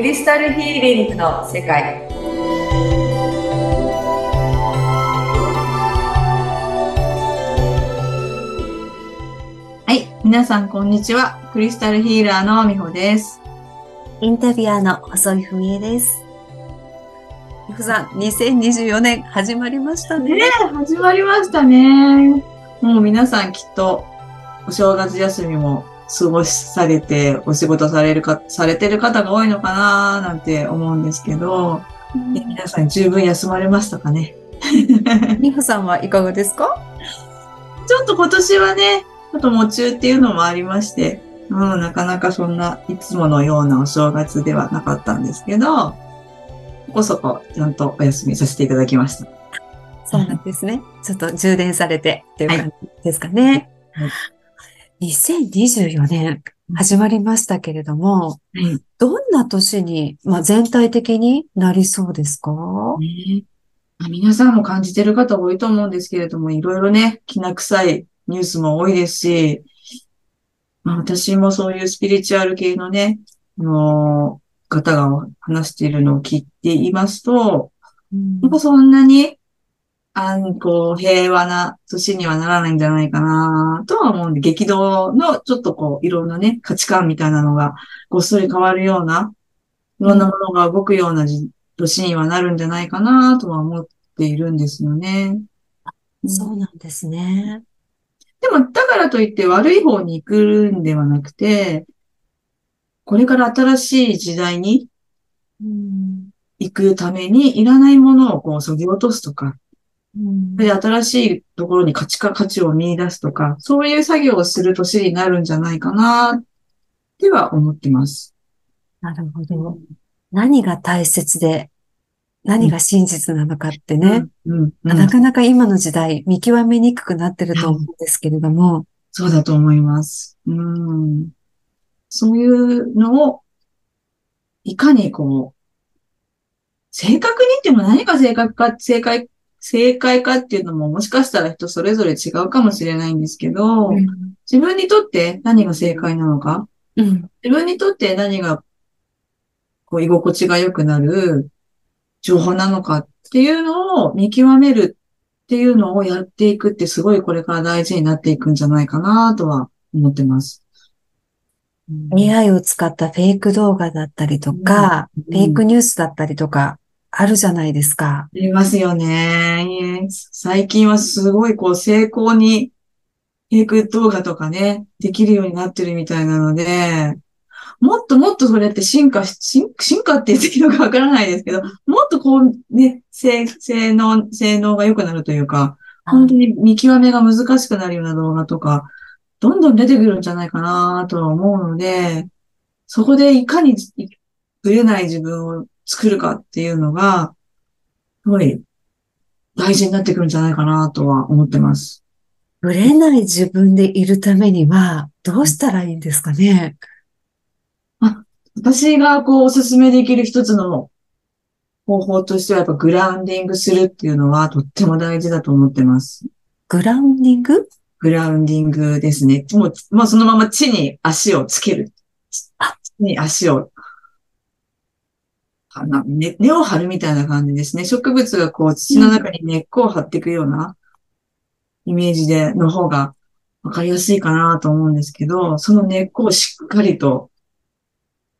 クリスタルヒーリングの世界。はい皆さんこんにちは。クリスタルヒーラーのみほです。インタビュアーの細井文江です。みほさん2024年始まりましたね。ね始まりましたね。もう皆さんきっとお正月休みも過ごされて、お仕事されるか、されてる方が多いのかななんて思うんですけど、うん、皆さん十分休まれましたかね。みほさんはいかがですか？ちょっと今年はね、ちょっと夢中っていうのもありまして、うん、なかなかそんないつものようなお正月ではなかったんですけど、ここそこちゃんとお休みさせていただきました。そうなんですね。ちょっと充電されてっていう感じですかね。はい。はい2024年始まりましたけれども、うん、どんな年に、まあ、全体的になりそうですか、ね。まあ、皆さんも感じてる方多いと思うんですけれども、いろいろね、きな臭いニュースも多いですし、まあ、私もそういうスピリチュアル系のね、あの方が話しているのを聞いていますと、うん、やっぱそんなにあん、こう、平和な年にはならないんじゃないかなとは思うんで、激動のちょっとこう、いろんなね、価値観みたいなのがごっそり変わるような、いろんなものが動くような年にはなるんじゃないかなとは思っているんですよね。そうなんですね。でも、だからといって悪い方に行くんではなくて、これから新しい時代に行くためにいらないものをこう、削ぎ落とすとか、で、新しいところに価値か、価値を見出すとか、そういう作業をする年になるんじゃないかな、っては思ってます。なるほど。何が大切で、何が真実なのかってね、うんうん、なかなか今の時代見極めにくくなってると思うんですけれども。そうだと思います。うん、そういうのを、いかにこう、正確に言っても何が正確か、正解正解かっていうのももしかしたら人それぞれ違うかもしれないんですけど、うん、自分にとって何が正解なのか、うん、自分にとって何がこう居心地が良くなる情報なのかっていうのを見極めるっていうのをやっていくってすごいこれから大事になっていくんじゃないかなとは思ってます。AI を使ったフェイク動画だったりとか、うん、フェイクニュースだったりとか、あるじゃないですか。ありますよね。最近はすごいこう成功にフェイク動画とかね、できるようになってるみたいなので、もっともっとそれって進化進化って言っていいのかわからないですけど、もっとこうね、性性能、性能が良くなるというか、本当に見極めが難しくなるような動画とか、どんどん出てくるんじゃないかなとは思うので、そこでいかにぶれない自分を作るかっていうのが、すごい大事になってくるんじゃないかなとは思ってます。ぶれない自分でいるためには、どうしたらいいんですかね？あ私がこうおすすめできる一つの方法としてはやっぱグラウンディングするっていうのはとっても大事だと思ってます。グラウンディング？グラウンディングですね。もう、まあ、そのまま地に足をつける。地に足を根根を張るみたいな感じですね。植物がこう土の中に根っこを張っていくようなイメージで、の方がわかりやすいかなと思うんですけど、その根っこをしっかりと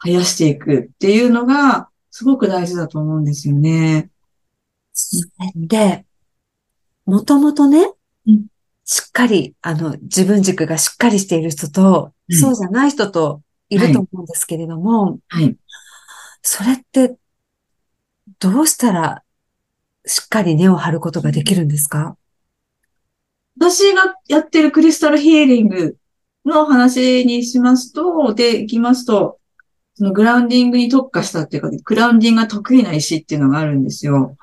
生やしていくっていうのがすごく大事だと思うんですよね。で、もともとね、しっかり、あの、自分軸がしっかりしている人と、うん、そうじゃない人といると思うんですけれども、はい、はいそれってどうしたらしっかり根を張ることができるんですか？私がやってるクリスタルヒーリングの話にしますと、で、いきますと、そのグラウンディングに特化したっていうか、グラウンディングが得意な石っていうのがあるんですよ。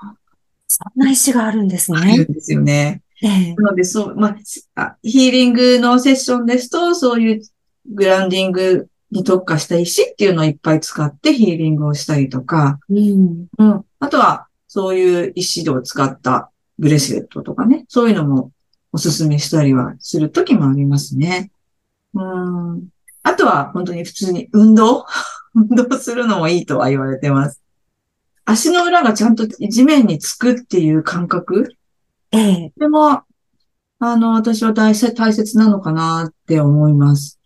そんな石があるんですね。あるんですよね。ええ、なので、そう、まあ、ヒーリングのセッションですと、そういうグラウンディングに特化した石っていうのをいっぱい使ってヒーリングをしたりとか、うん、うん、あとはそういう石を使ったブレスレットとかね、そういうのもおすすめしたりはするときもありますね。うん。あとは本当に普通に運動 運動するのもいいとは言われてます。足の裏がちゃんと地面につくっていう感覚ええ。でも、あの、私は大切大切なのかなって思います。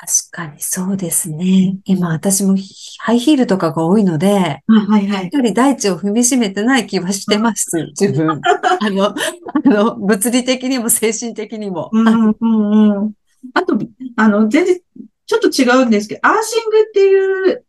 確かにそうですね。今私もハイヒールとかが多いので、あはいはい。やはり大地を踏みしめてない気はしてます、自分。あの、あの、物理的にも精神的にも。うんうんうんうん。あと、あの、全然、ちょっと違うんですけど、アーシングっていう、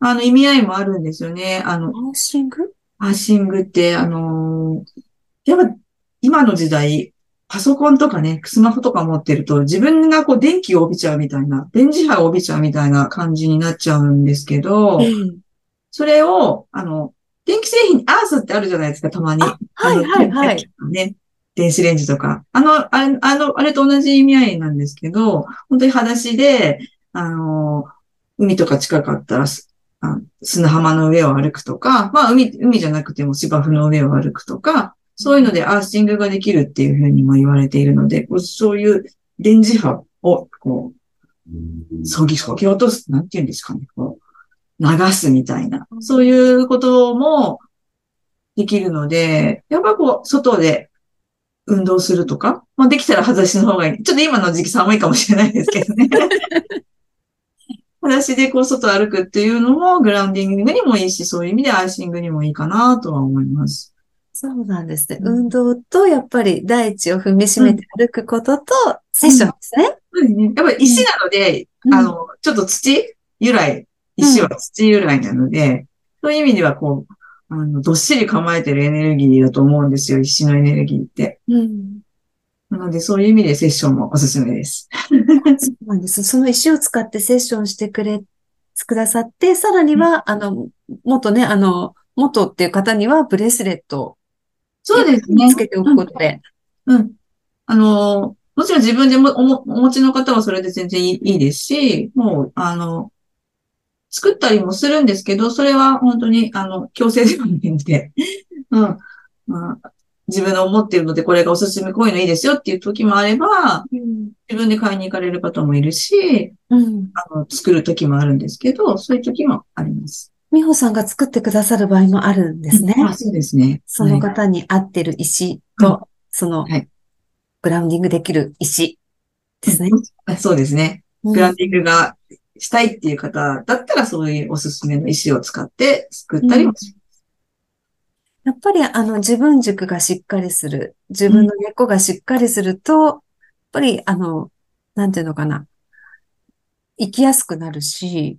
あの、意味合いもあるんですよね。あの、アーシング？アーシングって、あのーやっぱ、今の時代、パソコンとかね、スマホとか持ってると、自分がこう、電気を帯びちゃうみたいな、電磁波を帯びちゃうみたいな感じになっちゃうんですけど、ええ。それを、あの、電気製品にアースってあるじゃないですか、たまに。あはいはいはいね。電子レンジとか。あの、あれ、あの、あれと同じ意味合いなんですけど、本当に裸足で、あの、海とか近かったら、砂浜の上を歩くとか、まあ、海、海じゃなくても芝生の上を歩くとか、そういうのでアーシングができるっていうふうにも言われているので、こうそういう電磁波を、こう、そぎ、そぎ落とす、なんていうんですかね、こう、流すみたいな、そういうこともできるので、やっぱこう、外で運動するとか、まあできたら裸足の方がいい。ちょっと今の時期寒いかもしれないですけどね。裸足でこう、外歩くっていうのも、グラウンディングにもいいし、そういう意味でアイシングにもいいかなとは思います。そうなんですね。うん運動と、やっぱり大地を踏みしめて歩くことと、セッションですね。そうですね。やっぱり石なので、うんあの、ちょっと土由来、石は土由来なので、そういう意味ではこう、あの、どっしり構えてるエネルギーだと思うんですよ、石のエネルギーって。うん。なので、そういう意味でセッションもおすすめです。そうなんです。その石を使ってセッションしてくれ、くださって、さらには、あの、元ね、あの、元っていう方にはブレスレットをそうですねつ。けておくことで。うん。あの、もちろん自分でもおもお持ちの方はそれで全然いいですし、もう、あの、作ったりもするんですけど、それは本当に、あの、強制ではないので、うん。まあ、自分の思っているので、これがおすすめ、こういうのいいですよっていう時もあれば、うん。自分で買いに行かれる方もいるし、うん。あの、作る時もあるんですけど、そういう時もあります。美穂さんが作ってくださる場合もあるんですね。あ、そうですね。そのはい方に合ってる石うと、そのはい、グラウンディングできる石ですね。あそうですね。うん。グラウンディングがしたいっていう方だったら、そういうおすすめの石を使って作ったりもしやっぱりあの自分軸がしっかりする、自分の根っこがしっかりすると、やっぱりあの、なんていうのかな、生きやすくなるし、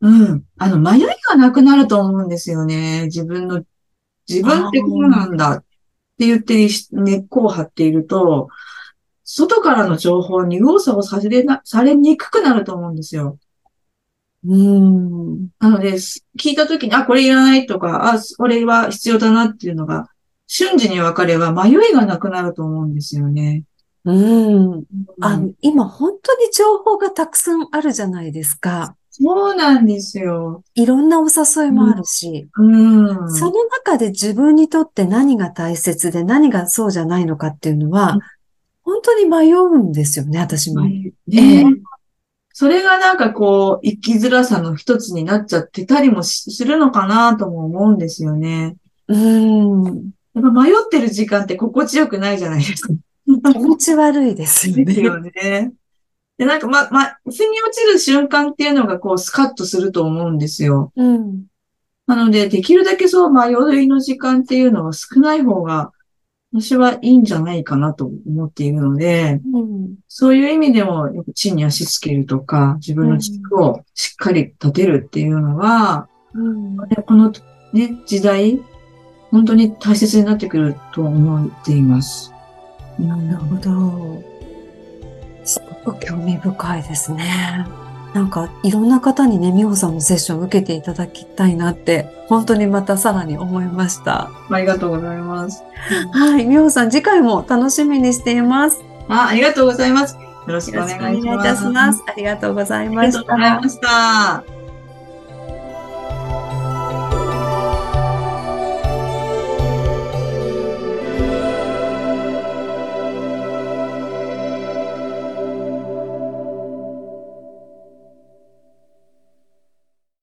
うん。あの、迷いがなくなると思うんですよね。自分の、自分ってこうなんだって言って根っこを張っていると、外からの情報に右往左往されな、されにくくなると思うんですよ。うん、なので、す聞いたときに、あ、これいらないとか、あ、これは必要だなっていうのが、瞬時に分かれば迷いがなくなると思うんですよね。うん。あうんの、今本当に情報がたくさんあるじゃないですか。そうなんですよ。いろんなお誘いもあるし、うん。その中で自分にとって何が大切で何がそうじゃないのかっていうのはうん、本当に迷うんですよね、私も。ねええそれがなんかこう、生きづらさの一つになっちゃってたりもしするのかなとも思うんですよね。うん。やっぱ迷ってる時間って心地よくないじゃないですか。気持ち悪いですよですよね。ね。で、なんかま、ま、腑に落ちる瞬間っていうのがこう、スカッとすると思うんですよ。うん。なので、できるだけそう迷いの時間っていうのは少ない方が、私はいいんじゃないかなと思っているので、うん。そういう意味でも、よく地に足つけるとか、自分の軸をしっかり立てるっていうのは、うん。でこのね、時代、本当に大切になってくると思っています。なるほど。すごく興味深いですね。なんか、いろんな方にね、美穂さんのセッションを受けていただきたいなって、本当にまたさらに思いました。ありがとうございます。はい、美穂さん、次回も楽しみにしています。あ、ありがとうございます。よろしくお願いします。ありがとうござい。ました。